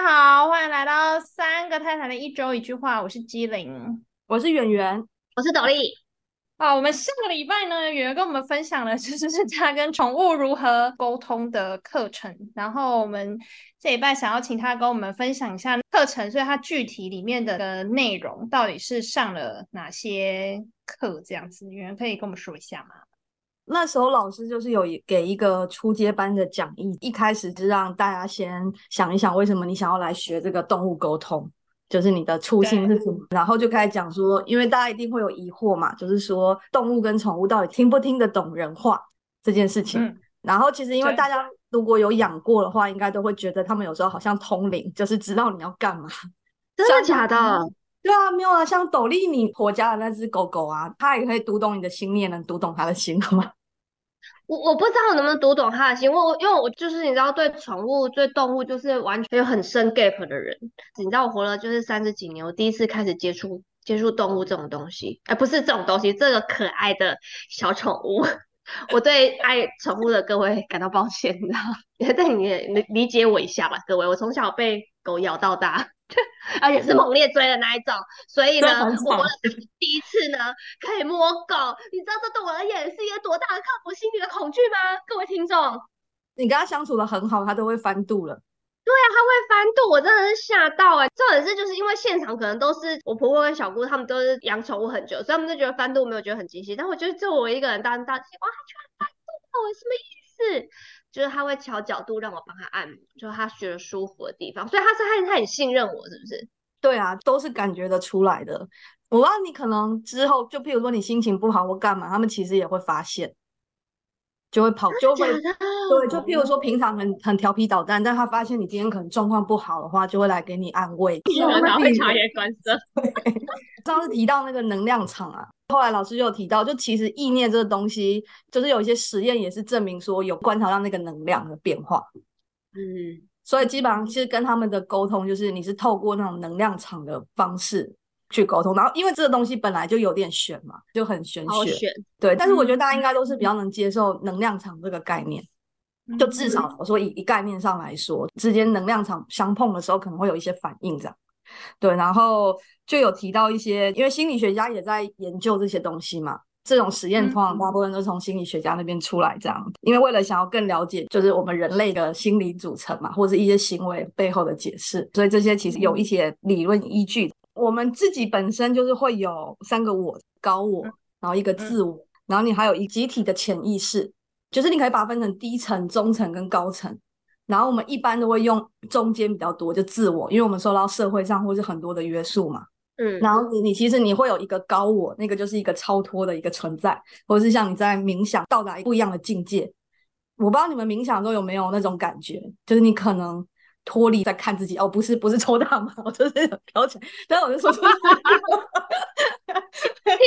家好，欢迎来到三个太太的一周一句话，我是机灵。我是圆圆，我是斗笠。好，我们上个礼拜呢，圆圆跟我们分享了就是是他跟宠物如何沟通的课程，然后我们这礼拜想要请他跟我们分享一下课程，所以他具体里面的内容到底是上了哪些课这样子，圆圆可以跟我们说一下吗？那时候老师就是有一给一个初阶班的讲义，一开始就让大家先想一想，为什么你想要来学这个动物沟通，就是你的初心是什么，然后就开始讲说，因为大家一定会有疑惑嘛，就是说动物跟宠物到底听不听得懂人话这件事情。然后其实因为大家如果有养过的话，应该都会觉得他们有时候好像通灵，就是知道你要干嘛。真的假的？对啊，没有啊，像斗笠你婆家的那只狗狗啊，它也可以读懂你的心，你也能读懂它的心好吗？我我不知道我能不能读懂他的心，因为我因为我就是你知道，对宠物、对动物就是完全有很深 gap 的人。你知道我活了就是三十几年，我第一次开始接触接触动物这种东西，哎，不是这种东西，这个可爱的小宠物。我对爱宠物的各位感到抱歉，你知道？但你理理解我一下吧，各位。我从小被狗咬到大。而且是猛烈追的那一种，所以呢，我第一次呢可以摸狗，你知道这对我而言是一个多大的克服心理的恐惧吗？各位听众，你跟他相处的很好，他都会翻肚了。对啊，他会翻肚，我真的是吓到哎！重点是就是因为现场可能都是我婆婆跟小姑，他们都是养宠物很久，所以他们就觉得翻肚没有觉得很惊喜。但我觉得就我一个人当大哇，他居然翻肚了，什么意思？就是他会调角度让我帮他按摩，就是他觉得舒服的地方，所以他是他他很信任我，是不是？对啊，都是感觉得出来的。我不知道你可能之后，就譬如说你心情不好或干嘛，他们其实也会发现，就会跑，就会对，就譬如说平常很很调皮捣蛋，但他发现你今天可能状况不好的话，就会来给你安慰，然后会察言观色。上次提到那个能量场啊。后来老师就有提到，就其实意念这个东西，就是有一些实验也是证明说有观察到那个能量的变化。嗯，所以基本上其实跟他们的沟通，就是你是透过那种能量场的方式去沟通。然后因为这个东西本来就有点玄嘛，就很玄学。对，但是我觉得大家应该都是比较能接受能量场这个概念。就至少我说以一概念上来说，之间能量场相碰的时候，可能会有一些反应这样。对，然后就有提到一些，因为心理学家也在研究这些东西嘛。这种实验通常大部分都从心理学家那边出来，这样，因为为了想要更了解，就是我们人类的心理组成嘛，或者一些行为背后的解释，所以这些其实有一些理论依据。我们自己本身就是会有三个我，高我，然后一个自我，然后你还有一集体的潜意识，就是你可以把它分成低层、中层跟高层。然后我们一般都会用中间比较多，就自我，因为我们受到社会上或是很多的约束嘛。嗯。然后你你其实你会有一个高我，那个就是一个超脱的一个存在，或者是像你在冥想到达不一样的境界。我不知道你们冥想中有没有那种感觉，就是你可能脱离在看自己。哦，不是不是抽大麻，我 就是飘起来。但我就说，你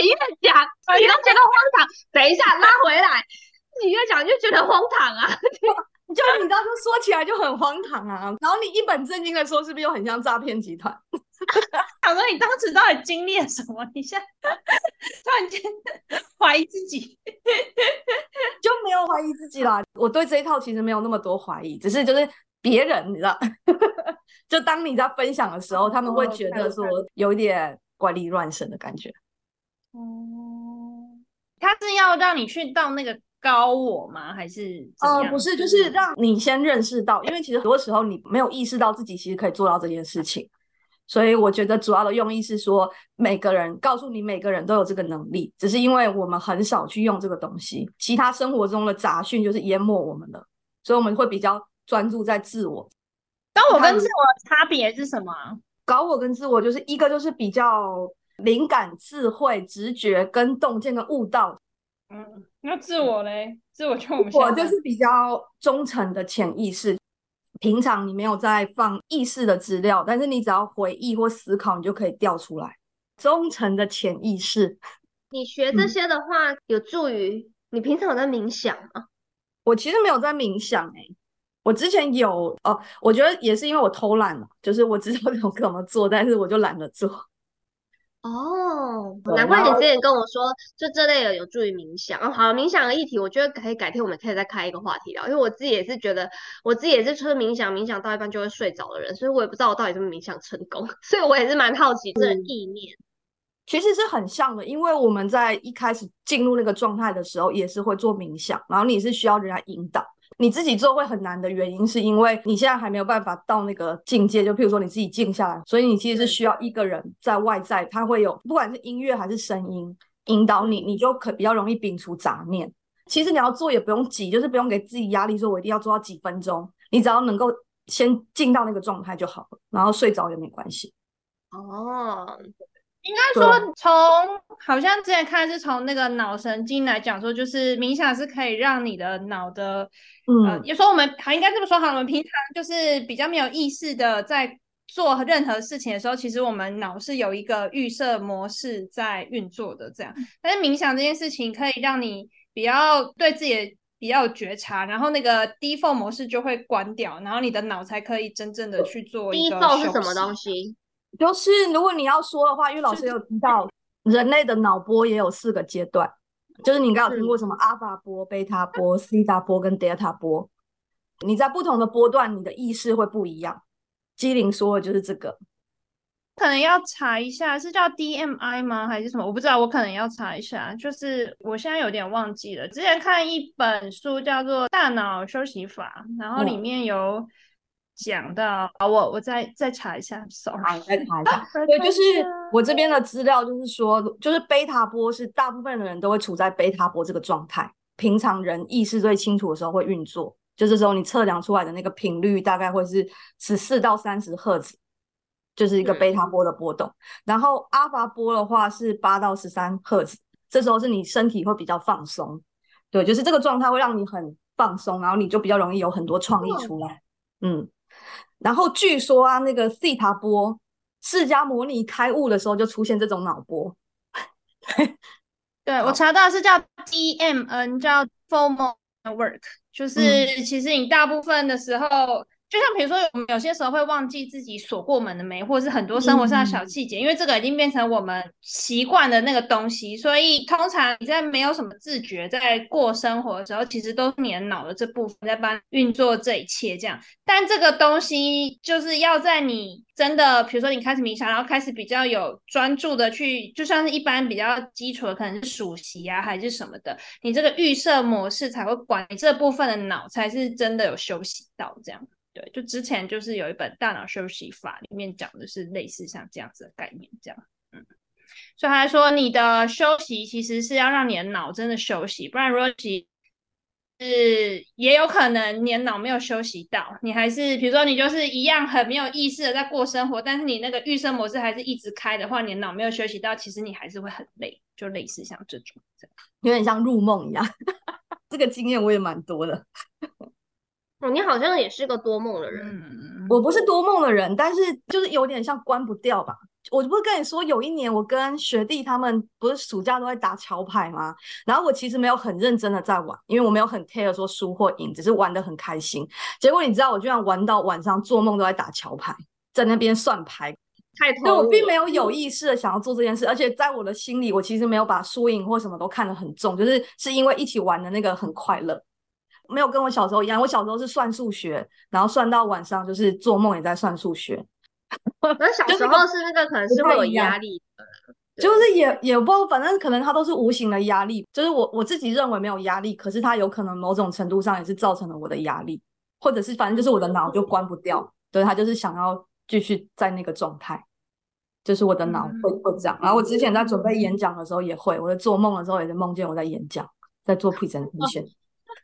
越讲你都觉得荒唐。等一下拉回来，你越讲就觉得荒唐啊。就你当时说起来就很荒唐啊，然后你一本正经的说，是不是又很像诈骗集团？想说你当时到底经历了什么？你现在突然间怀疑自己，就没有怀疑自己啦。我对这一套其实没有那么多怀疑，只是就是别人你知道，就当你在分享的时候，他们会觉得说有一点怪力乱神的感觉。哦，他是要让你去到那个。高我吗？还是呃，不是，就是让你先认识到，因为其实很多时候你没有意识到自己其实可以做到这件事情，所以我觉得主要的用意是说，每个人告诉你，每个人都有这个能力，只是因为我们很少去用这个东西，其他生活中的杂讯就是淹没我们的，所以我们会比较专注在自我。高我跟自我的差别是什么？高我跟自我就是一个就是比较灵感、智慧、直觉跟洞见跟悟道。嗯，那自我嘞？自我就我们我就是比较忠诚的潜意识。平常你没有在放意识的资料，但是你只要回忆或思考，你就可以调出来。忠诚的潜意识。你学这些的话，有助于你平常有在冥想吗？我其实没有在冥想哎，我之前有哦，我觉得也是因为我偷懒了，就是我知道怎么怎么做，但是我就懒得做。哦，难怪你之前跟我说，就这类的有助于冥想。哦，好，冥想的议题，我觉得可以改天我们可以再开一个话题聊，因为我自己也是觉得，我自己也是就是冥想，冥想到一半就会睡着的人，所以我也不知道我到底怎么冥想成功，所以我也是蛮好奇这个意念。其实是很像的，因为我们在一开始进入那个状态的时候，也是会做冥想，然后你是需要人家引导。你自己做会很难的原因，是因为你现在还没有办法到那个境界。就譬如说你自己静下来，所以你其实是需要一个人在外在，他会有不管是音乐还是声音引导你，你就可比较容易摒除杂念。其实你要做也不用急，就是不用给自己压力，说我一定要做到几分钟。你只要能够先进到那个状态就好了，然后睡着也没关系。哦。应该说，从好像之前看是从那个脑神经来讲说，就是冥想是可以让你的脑的，嗯，有时候我们好应该这么说哈，我们平常就是比较没有意识的在做任何事情的时候，其实我们脑是有一个预设模式在运作的，这样。但是冥想这件事情可以让你比较对自己比较有觉察，然后那个 default 模式就会关掉，然后你的脑才可以真正的去做一个 default 是什么东西？就是如果你要说的话，因为老师有提到人类的脑波也有四个阶段，就是你刚有听过什么阿法波、贝塔波、西塔波跟德尔塔波，你在不同的波段，你的意识会不一样。机灵说的就是这个，可能要查一下是叫 DMI 吗，还是什么？我不知道，我可能要查一下。就是我现在有点忘记了，之前看一本书叫做《大脑休息法》，然后里面有。讲到啊，我我再再查一下，sorry，再查一下。对，就是我这边的资料，就是说，就是贝塔波是大部分的人都会处在贝塔波这个状态，平常人意识最清楚的时候会运作，就这时候你测量出来的那个频率大概会是十四到三十赫兹，就是一个贝塔波的波动。然后阿法波的话是八到十三赫兹，这时候是你身体会比较放松，对，就是这个状态会让你很放松，然后你就比较容易有很多创意出来，嗯。然后据说啊，那个西塔波，释迦摩尼开悟的时候就出现这种脑波。对 我查到是叫 DMN，叫 Formal Work，就是其实你大部分的时候。就像比如说，我们有些时候会忘记自己锁过门的没，或者是很多生活上的小细节，因为这个已经变成我们习惯的那个东西，所以通常你在没有什么自觉在过生活的时候，其实都是你的脑的这部分在帮运作这一切。这样，但这个东西就是要在你真的，比如说你开始冥想，然后开始比较有专注的去，就像是一般比较基础的，可能是数息啊，还是什么的，你这个预设模式才会管你这部分的脑，才是真的有休息到这样。对，就之前就是有一本《大脑休息法》，里面讲的是类似像这样子的概念，这样，嗯，所以他说你的休息其实是要让你的脑真的休息，不然如果其是也有可能你的脑没有休息到，你还是比如说你就是一样很没有意识的在过生活，但是你那个预设模式还是一直开的话，你的脑没有休息到，其实你还是会很累，就类似像这种，有点像入梦一样，这个经验我也蛮多的。哦，你好像也是个多梦的人。嗯，我不是多梦的人，但是就是有点像关不掉吧。我不是跟你说，有一年我跟学弟他们不是暑假都在打桥牌吗？然后我其实没有很认真的在玩，因为我没有很 care 说输或赢，只是玩的很开心。结果你知道，我居然玩到晚上做梦都在打桥牌，在那边算牌，太所以我并没有有意识的想要做这件事，而且在我的心里，我其实没有把输赢或什么都看得很重，就是是因为一起玩的那个很快乐。没有跟我小时候一样，我小时候是算数学，然后算到晚上就是做梦也在算数学。那小时候是那个可能是会有压力的，就是也也不，反正可能它都是无形的压力。就是我我自己认为没有压力，可是它有可能某种程度上也是造成了我的压力，或者是反正就是我的脑就关不掉，对，他就是想要继续在那个状态，就是我的脑会会这样。然后我之前在准备演讲的时候也会，我在做梦的时候也是梦见我在演讲，在做 presentation。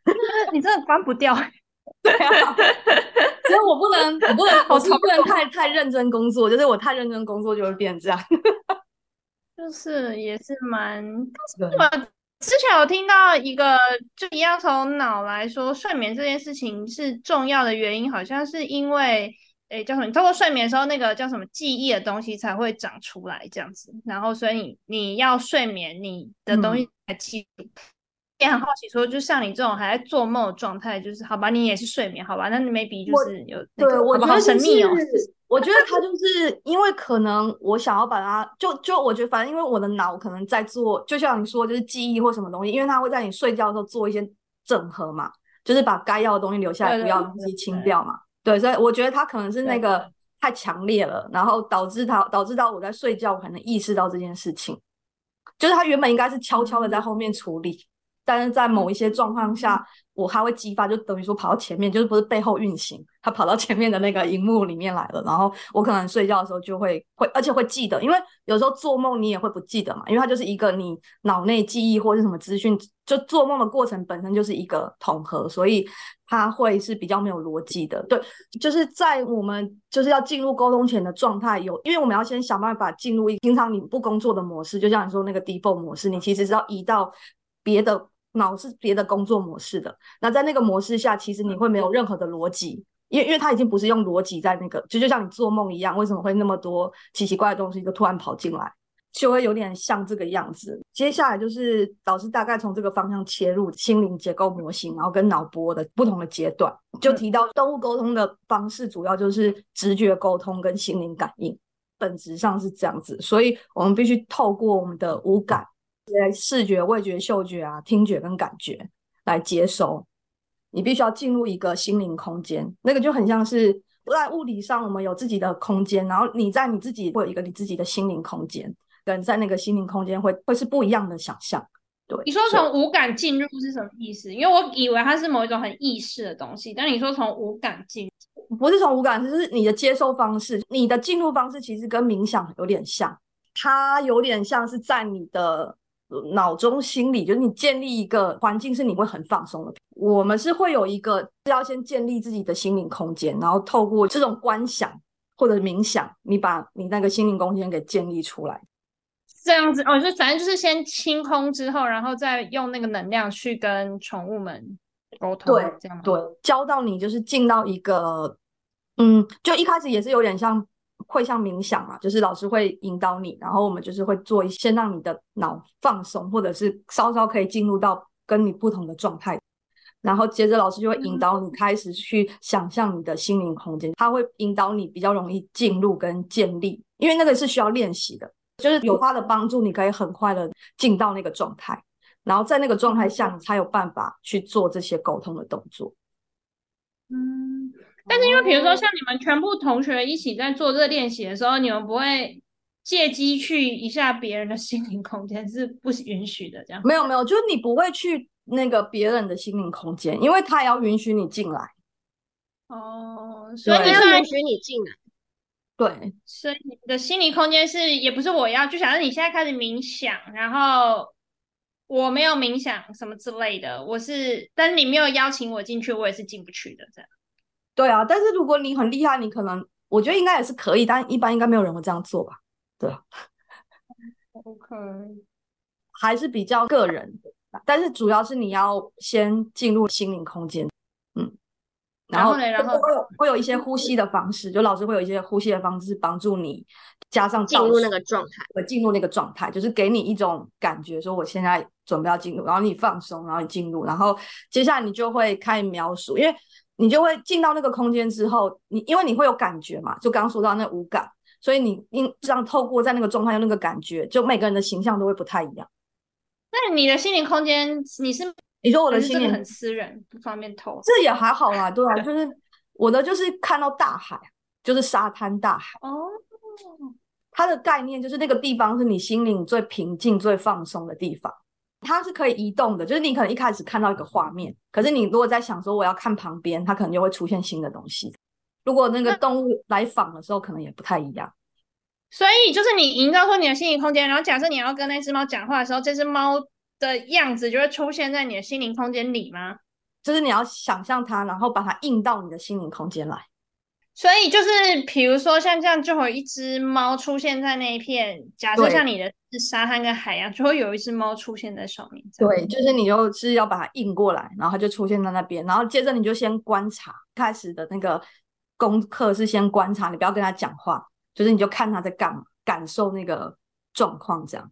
你真的关不掉，对啊，所以我不能，我不能，我不能太太认真工作，就是我太认真工作就会变这样，就是也是蛮。我之前有听到一个，就一样从脑来说，睡眠这件事情是重要的原因，好像是因为，诶，叫什么？你透过睡眠的时候，那个叫什么记忆的东西才会长出来这样子，然后所以你你要睡眠，你的东西才记住。也很好奇，说就像你这种还在做梦的状态，就是好吧，你也是睡眠，好吧？那你 maybe 就是有对，我觉得神秘哦。我觉得他就是因为可能我想要把它，就就我觉得反正因为我的脑可能在做，就像你说就是记忆或什么东西，因为它会在你睡觉的时候做一些整合嘛，就是把该要的东西留下来，不要的东西清掉嘛。对，所以我觉得他可能是那个太强烈了，然后导致他导致到我在睡觉，我可能意识到这件事情，就是他原本应该是悄悄的在后面处理。但是在某一些状况下，我还会激发，就等于说跑到前面，就是不是背后运行，它跑到前面的那个荧幕里面来了。然后我可能睡觉的时候就会会，而且会记得，因为有时候做梦你也会不记得嘛，因为它就是一个你脑内记忆或者什么资讯，就做梦的过程本身就是一个统合，所以它会是比较没有逻辑的。对，就是在我们就是要进入沟通前的状态，有因为我们要先想办法进入一平常你不工作的模式，就像你说那个 default 模式，你其实是要移到别的。脑是别的工作模式的，那在那个模式下，其实你会没有任何的逻辑，因为因为它已经不是用逻辑在那个，就就像你做梦一样，为什么会那么多奇奇怪的东西就突然跑进来，就会有点像这个样子。接下来就是老师大概从这个方向切入心灵结构模型，然后跟脑波的不同的阶段，就提到动物沟通的方式主要就是直觉沟通跟心灵感应，本质上是这样子，所以我们必须透过我们的五感。视觉、味觉、嗅觉啊，听觉跟感觉来接收。你必须要进入一个心灵空间，那个就很像是在物理上，我们有自己的空间，然后你在你自己会有一个你自己的心灵空间，跟在那个心灵空间会会是不一样的想象。对，你说从五感进入是什么意思？因为我以为它是某一种很意识的东西，但你说从五感进，不是从无感，就是你的接收方式，你的进入方式其实跟冥想有点像，它有点像是在你的。脑中心理就是你建立一个环境，是你会很放松的。我们是会有一个是要先建立自己的心灵空间，然后透过这种观想或者冥想，你把你那个心灵空间给建立出来。这样子哦，就反正就是先清空之后，然后再用那个能量去跟宠物们沟通。对，这样对，教到你就是进到一个，嗯，就一开始也是有点像。会像冥想嘛，就是老师会引导你，然后我们就是会做一些让你的脑放松，或者是稍稍可以进入到跟你不同的状态，然后接着老师就会引导你开始去想象你的心灵空间，他会引导你比较容易进入跟建立，因为那个是需要练习的，就是有他的帮助，你可以很快的进到那个状态，然后在那个状态下，你才有办法去做这些沟通的动作。嗯。但是因为比如说像你们全部同学一起在做这个练习的时候，你们不会借机去一下别人的心灵空间是不允许的，这样？没有没有，就是你不会去那个别人的心灵空间，因为他也要允许你进来。哦，所以你要允许你进来。对，所以你的心理空间是也不是我要，就想让你现在开始冥想，然后我没有冥想什么之类的，我是，但是你没有邀请我进去，我也是进不去的，这样。对啊，但是如果你很厉害，你可能我觉得应该也是可以，但一般应该没有人会这样做吧？对，OK，还是比较个人的，但是主要是你要先进入心灵空间，嗯，然后呢，然后会有会有一些呼吸的方式，就老师会有一些呼吸的方式帮助你，加上进入那个状态，进入那个状态，就是给你一种感觉，说我现在准备要进入，然后你放松，然后你进入，然后接下来你就会开始描述，因为。你就会进到那个空间之后，你因为你会有感觉嘛，就刚刚说到那五感，所以你因这样透过在那个状态用那个感觉，就每个人的形象都会不太一样。那你的心灵空间，你是你说我的心灵很私人，不方便透，这也还好啦，对啊，就是我的就是看到大海，就是沙滩大海哦，它的概念就是那个地方是你心灵最平静、最放松的地方。它是可以移动的，就是你可能一开始看到一个画面，可是你如果在想说我要看旁边，它可能就会出现新的东西。如果那个动物来访的时候，可能也不太一样。所以就是你营造出你的心理空间，然后假设你要跟那只猫讲话的时候，这只猫的样子就会出现在你的心灵空间里吗？就是你要想象它，然后把它印到你的心灵空间来。所以就是，比如说像这样，就会有一只猫出现在那一片。假设像你的是沙滩跟海洋，就会有一只猫出现在上面。对，就是你就是要把它印过来，然后它就出现在那边。然后接着你就先观察，开始的那个功课是先观察，你不要跟它讲话，就是你就看它在干嘛，感受那个状况这样。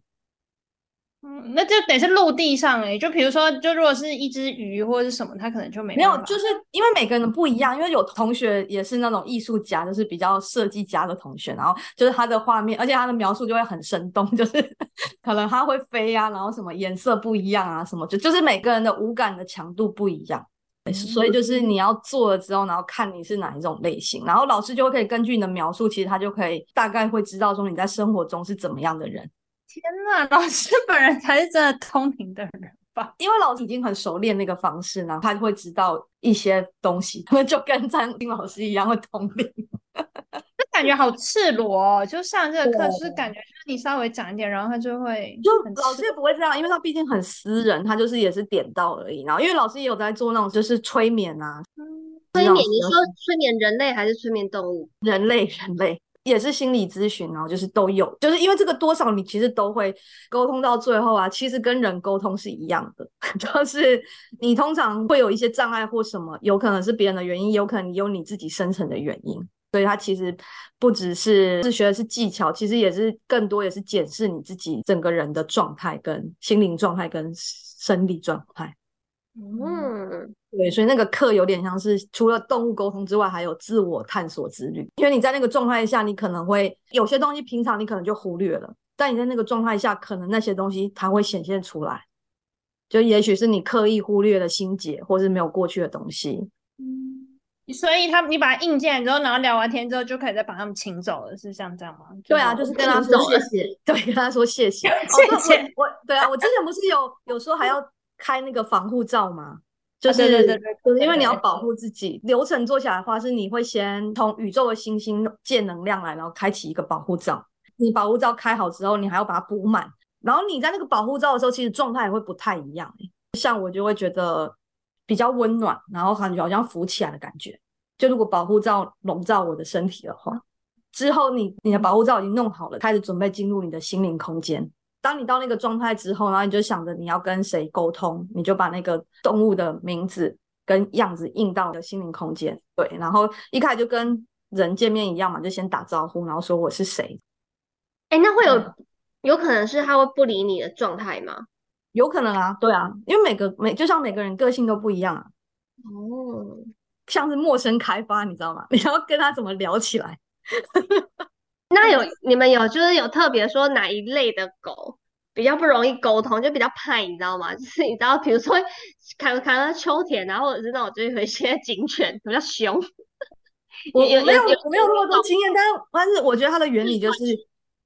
嗯，那就得是陆地上哎，就比如说，就如果是一只鱼或者是什么，它可能就没没有，就是因为每个人不一样，因为有同学也是那种艺术家，就是比较设计家的同学，然后就是他的画面，而且他的描述就会很生动，就是 可能他会飞啊，然后什么颜色不一样啊，什么就就是每个人的五感的强度不一样，所以就是你要做了之后，然后看你是哪一种类型，然后老师就可以根据你的描述，其实他就可以大概会知道说你在生活中是怎么样的人。天呐，老师本人才是真的通灵的人吧？因为老师已经很熟练那个方式呢，他会知道一些东西，他们就跟张丁老师一样会通灵。就感觉好赤裸，哦，就上这个课，就是感觉就是你稍微讲一点，然后他就会就老师也不会这样，因为他毕竟很私人，他就是也是点到而已。然后因为老师也有在做那种就是催眠啊，催眠，你说催眠人类还是催眠动物？人类，人类。也是心理咨询，然后就是都有，就是因为这个多少你其实都会沟通到最后啊，其实跟人沟通是一样的，就是你通常会有一些障碍或什么，有可能是别人的原因，有可能有你自己生成的原因，所以它其实不只是是学的是技巧，其实也是更多也是检视你自己整个人的状态、跟心灵状态、跟生理状态。嗯，对，所以那个课有点像是除了动物沟通之外，还有自我探索之旅。因为你在那个状态下，你可能会有些东西平常你可能就忽略了，但你在那个状态下，可能那些东西它会显现出来。就也许是你刻意忽略了心结，或是没有过去的东西。嗯，所以他你把它硬进来之后，然后聊完天之后，就可以再把他们请走了，是像这样吗？对啊，就是跟他说谢谢，对，跟他说谢谢，谢谢。我对啊，我之前不是有有时候还要。开那个防护罩吗？就是对对对，因为你要保护自己。流程做起来的话，是你会先从宇宙的星星借能量来，然后开启一个保护罩。你保护罩开好之后，你还要把它补满。然后你在那个保护罩的时候，其实状态也会不太一样。像我就会觉得比较温暖，然后感觉好像浮起来的感觉。就如果保护罩笼罩我的身体的话，之后你你的保护罩已经弄好了，开始准备进入你的心灵空间。当你到那个状态之后，然后你就想着你要跟谁沟通，你就把那个动物的名字跟样子印到你的心灵空间。对，然后一开始就跟人见面一样嘛，就先打招呼，然后说我是谁。哎，那会有有可能是他会不理你的状态吗？有可能啊，对啊，因为每个每就像每个人个性都不一样啊。哦，像是陌生开发，你知道吗？你要跟他怎么聊起来？那有你们有就是有特别说哪一类的狗比较不容易沟通，就比较怕，你知道吗？就是你知道，比如说看看到秋田，然后或者是那种就是有一些警犬比较凶。我没有我没有那么多经验，但是但是我觉得它的原理就是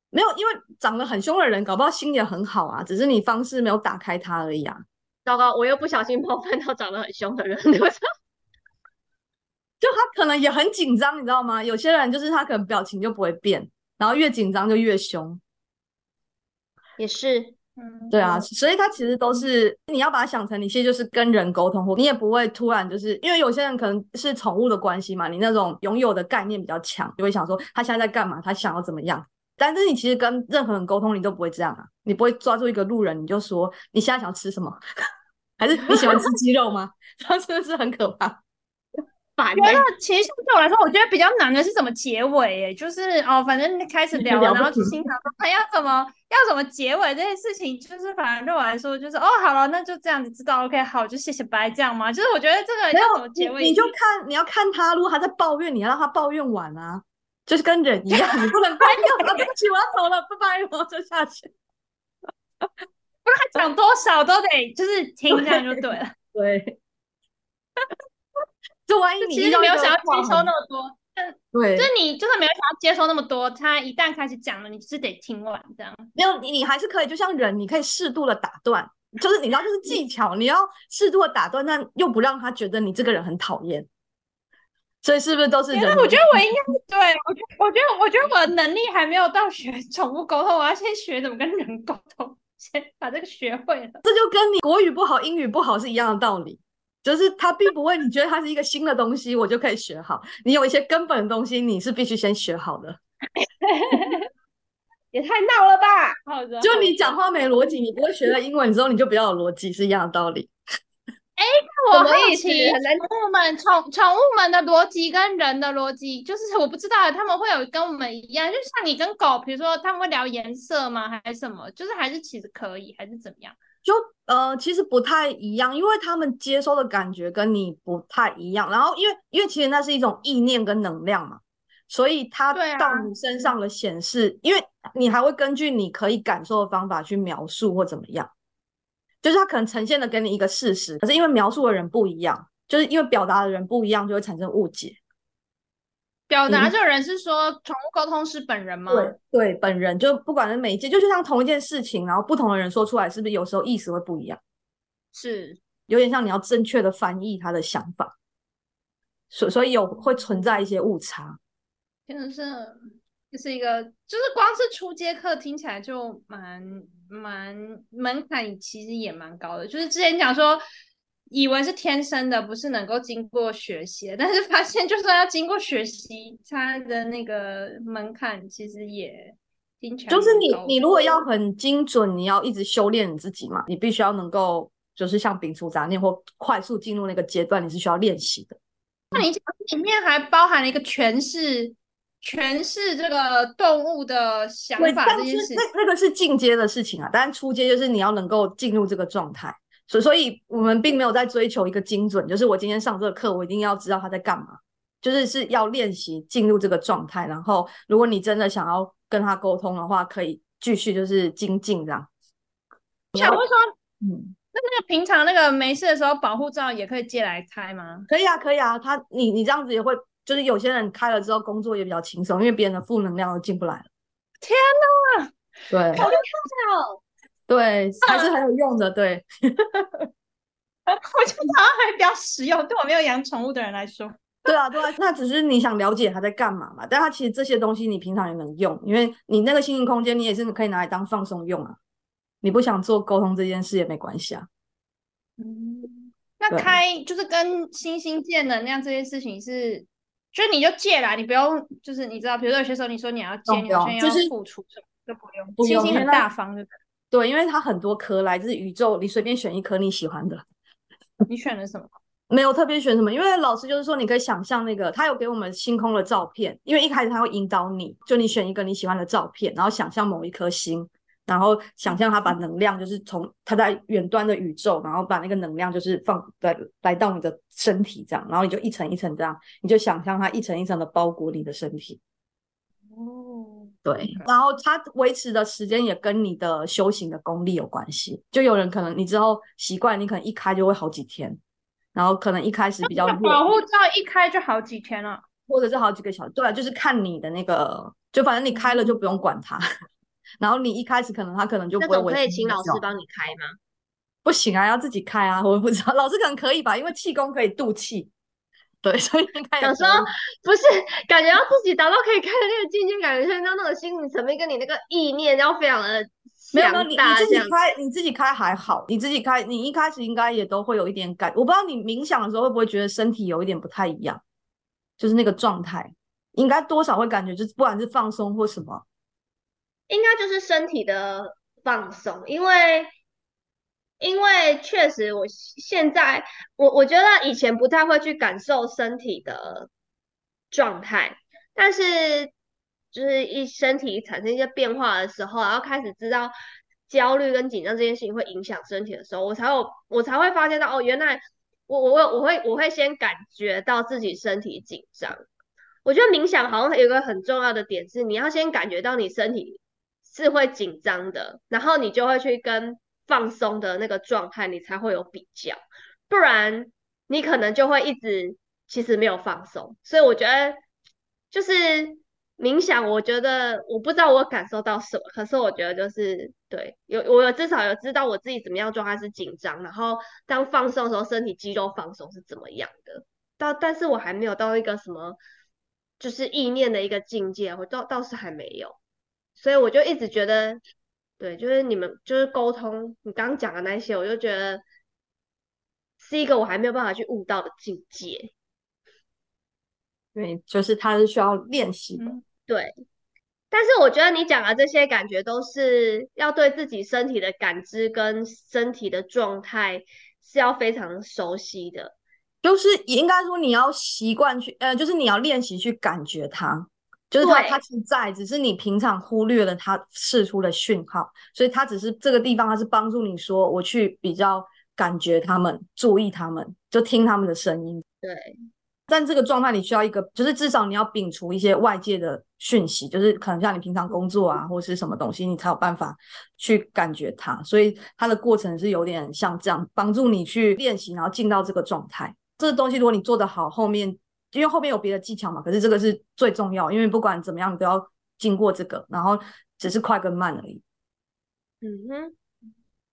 没有，因为长得很凶的人，搞不好心也很好啊，只是你方式没有打开它而已啊。糟糕，我又不小心冒犯到长得很凶的人！就他可能也很紧张，你知道吗？有些人就是他可能表情就不会变，然后越紧张就越凶。也是，嗯，对啊，所以他其实都是你要把它想成，你其实就是跟人沟通，或你也不会突然就是因为有些人可能是宠物的关系嘛，你那种拥有的概念比较强，就会想说他现在在干嘛，他想要怎么样。但是你其实跟任何人沟通，你都不会这样啊，你不会抓住一个路人，你就说你现在想吃什么，还是你喜欢吃鸡肉吗？他真的是很可怕。觉得其实对我来说，我觉得比较难的是怎么结尾。哎，就是哦，反正开始聊了，然后就心想说，他要怎么要怎么结尾这件事情，就是反正对我来说，就是哦，好了，那就这样子，知道 OK，好，就谢谢拜这样吗？就是我觉得这个要怎么结尾，你就看你要看他，如果他在抱怨，你要让他抱怨完啊，就是跟人一样，你不能关掉啊，对不起，我要走了，拜拜，我就下去。不是他讲多少都得就是听这样就对了，对。就万一你其实没有想要接收那么多，但对，就是你就算没有想要接收那么多，他一旦开始讲了，你是得听完这样。没有你，你还是可以，就像人，你可以适度的打断，就是你知道，就是 技巧，你要适度的打断，但又不让他觉得你这个人很讨厌。所以是不是都是？人？我觉得我应该对我觉得，我觉得，我觉得我的能力还没有到学 宠物沟通，我要先学怎么跟人沟通，先把这个学会了。这就跟你国语不好、英语不好是一样的道理。就是它并不会，你觉得它是一个新的东西，我就可以学好。你有一些根本的东西，你是必须先学好的。也太闹了吧！好的，就你讲话没逻辑，你不会学了英文之后你就比较有逻辑，是一样的道理。哎，哎，我好奇宠物们宠宠物们的逻辑跟人的逻辑，就是我不知道他们会有跟我们一样，就像你跟狗，比如说他们会聊颜色吗？还是什么？就是还是其实可以，还是怎么样？就呃，其实不太一样，因为他们接收的感觉跟你不太一样。然后因为因为其实那是一种意念跟能量嘛，所以它到你身上的显示，因为你还会根据你可以感受的方法去描述或怎么样。就是它可能呈现的给你一个事实，可是因为描述的人不一样，就是因为表达的人不一样，就会产生误解。表达这个人是说宠物沟通师本人吗？对对，本人就不管是每一件，就就像同一件事情，然后不同的人说出来，是不是有时候意思会不一样？是有点像你要正确的翻译他的想法，所所以有会存在一些误差。真的是，就是一个，就是光是初阶课听起来就蛮。蛮门槛其实也蛮高的，就是之前讲说，以为是天生的，不是能够经过学习，但是发现就算要经过学习，它的那个门槛其实也就是你你如果要很精准，你要一直修炼你自己嘛，你必须要能够就是像摒除杂念或快速进入那个阶段，你是需要练习的。那你里面还包含了一个诠释。诠释这个动物的想法这件事，那那个是进阶的事情啊。但初阶就是你要能够进入这个状态，所所以我们并没有在追求一个精准，就是我今天上这个课，我一定要知道他在干嘛，就是是要练习进入这个状态。然后，如果你真的想要跟他沟通的话，可以继续就是精进这样。想问说，嗯，那那个平常那个没事的时候，保护罩也可以借来开吗？可以啊，可以啊。他你你这样子也会。就是有些人开了之后工作也比较轻松，因为别人的负能量都进不来了。天哪，对，好厉害哦！对，还是很有用的。对，我觉得好像还比较实用，对我没有养宠物的人来说。对啊，对啊，那只是你想了解它在干嘛嘛？但它其实这些东西你平常也能用，因为你那个心灵空间你也是可以拿来当放松用啊。你不想做沟通这件事也没关系啊。嗯，那开就是跟星星见能量这件事情是。就你就借啦，你不用，就是你知道，比如说有些时候你说你要借，你好像要付出什么，都不用，星星很大方，对不对？因为它很多颗来自宇宙，你随便选一颗你喜欢的。你选了什么？没有特别选什么，因为老师就是说你可以想象那个，他有给我们星空的照片，因为一开始他会引导你，就你选一个你喜欢的照片，然后想象某一颗星。然后想象他把能量，就是从他在远端的宇宙，然后把那个能量就是放在来到你的身体这样，然后你就一层一层这样，你就想象它一层一层的包裹你的身体。哦，对，然后它维持的时间也跟你的修行的功力有关系。就有人可能你之后习惯，你可能一开就会好几天，然后可能一开始比较保护罩一开就好几天了，或者是好几个小时。对，就是看你的那个，就反正你开了就不用管它。然后你一开始可能他可能就不会。可以请老师帮你开吗？不行啊，要自己开啊！我不知道，老师可能可以吧，因为气功可以渡气。对，所以想说不是，感觉要自己达到可以开的那个境界，感觉像那个心理层面跟你那个意念要非常的没有没有，你你自己开，你自己开还好，你自己开，你一开始应该也都会有一点感。我不知道你冥想的时候会不会觉得身体有一点不太一样，就是那个状态，应该多少会感觉，就是不管是放松或什么。应该就是身体的放松，因为因为确实我现在我我觉得以前不太会去感受身体的状态，但是就是一身体产生一些变化的时候，然后开始知道焦虑跟紧张这件事情会影响身体的时候，我才有我才会发现到哦，原来我我我我会我会先感觉到自己身体紧张。我觉得冥想好像有一个很重要的点是，你要先感觉到你身体。是会紧张的，然后你就会去跟放松的那个状态，你才会有比较，不然你可能就会一直其实没有放松。所以我觉得就是冥想，我觉得我不知道我感受到什么，可是我觉得就是对，有我有至少有知道我自己怎么样状态是紧张，然后当放松的时候，身体肌肉放松是怎么样的。到但是我还没有到一个什么就是意念的一个境界，我倒倒是还没有。所以我就一直觉得，对，就是你们就是沟通，你刚刚讲的那些，我就觉得是一个我还没有办法去悟到的境界。对，就是它是需要练习的。对，但是我觉得你讲的这些感觉都是要对自己身体的感知跟身体的状态是要非常熟悉的，就是应该说你要习惯去，呃，就是你要练习去感觉它，就是它它是在，只是你平常忽略了它释出的讯号，所以它只是这个地方，它是帮助你说我去比较感觉他们，注意他们，就听他们的声音。对。但这个状态你需要一个，就是至少你要摒除一些外界的讯息，就是可能像你平常工作啊，或是什么东西，你才有办法去感觉它。所以它的过程是有点像这样，帮助你去练习，然后进到这个状态。这个东西如果你做得好，后面因为后面有别的技巧嘛，可是这个是最重要，因为不管怎么样你都要经过这个，然后只是快跟慢而已。嗯哼。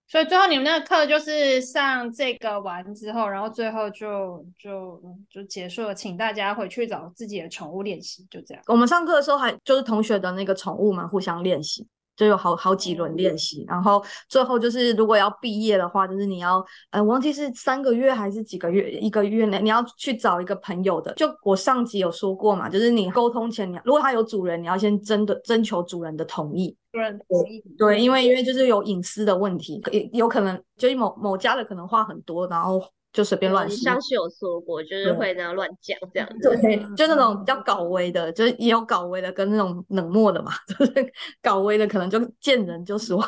所以最后你们那个课就是上这个完之后，然后最后就就就结束了，请大家回去找自己的宠物练习，就这样。我们上课的时候还就是同学的那个宠物们互相练习。就有好好几轮练习，然后最后就是如果要毕业的话，就是你要，呃，忘记是三个月还是几个月，一个月内你要去找一个朋友的。就我上集有说过嘛，就是你沟通前，你如果他有主人，你要先征的征求主人的同意。主人同意。对，因为因为就是有隐私的问题，有可能就是某某家的可能话很多，然后。就随便乱说，上次有说过，就是会那样乱讲这样子。对，就那种比较搞威的，就是也有搞威的，跟那种冷漠的嘛。就是搞威的，可能就见人就说，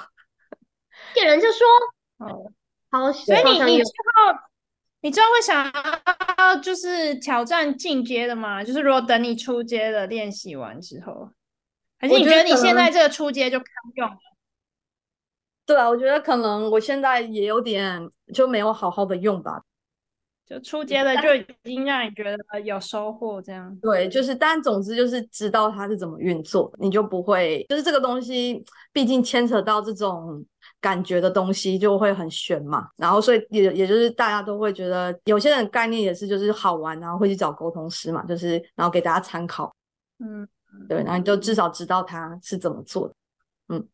见人就说。哦，好，所以你你之后，你知道会想要就是挑战进阶的吗？就是如果等你出阶的练习完之后，还是你觉得你现在这个出街就堪用了？对啊，我觉得可能我现在也有点就没有好好的用吧。就出街的就已经让你觉得有收获，这样对，就是，但总之就是知道它是怎么运作，你就不会，就是这个东西，毕竟牵扯到这种感觉的东西，就会很悬嘛。然后，所以也也就是大家都会觉得，有些人概念也是就是好玩，然后会去找沟通师嘛，就是然后给大家参考，嗯，对，然后你就至少知道他是怎么做的，嗯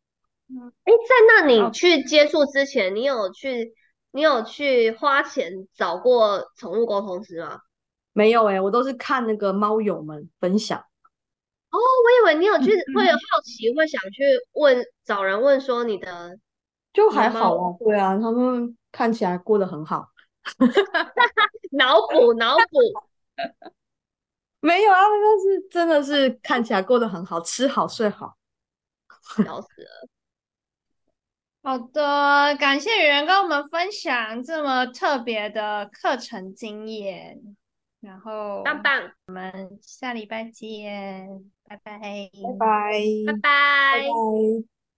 嗯。哎，在那你去接触之前，你有去？你有去花钱找过宠物沟通师吗？没有哎，我都是看那个猫友们分享。哦，我以为你有去，会有好奇，会想去问找人问说你的，就还好啊。对啊，他们看起来过得很好。脑 补脑补，没有啊，他们是真的是看起来过得很好，吃好睡好，笑死了。好的，感谢圆圆跟我们分享这么特别的课程经验，然后棒棒，我们下礼拜见，拜拜，拜拜，拜拜。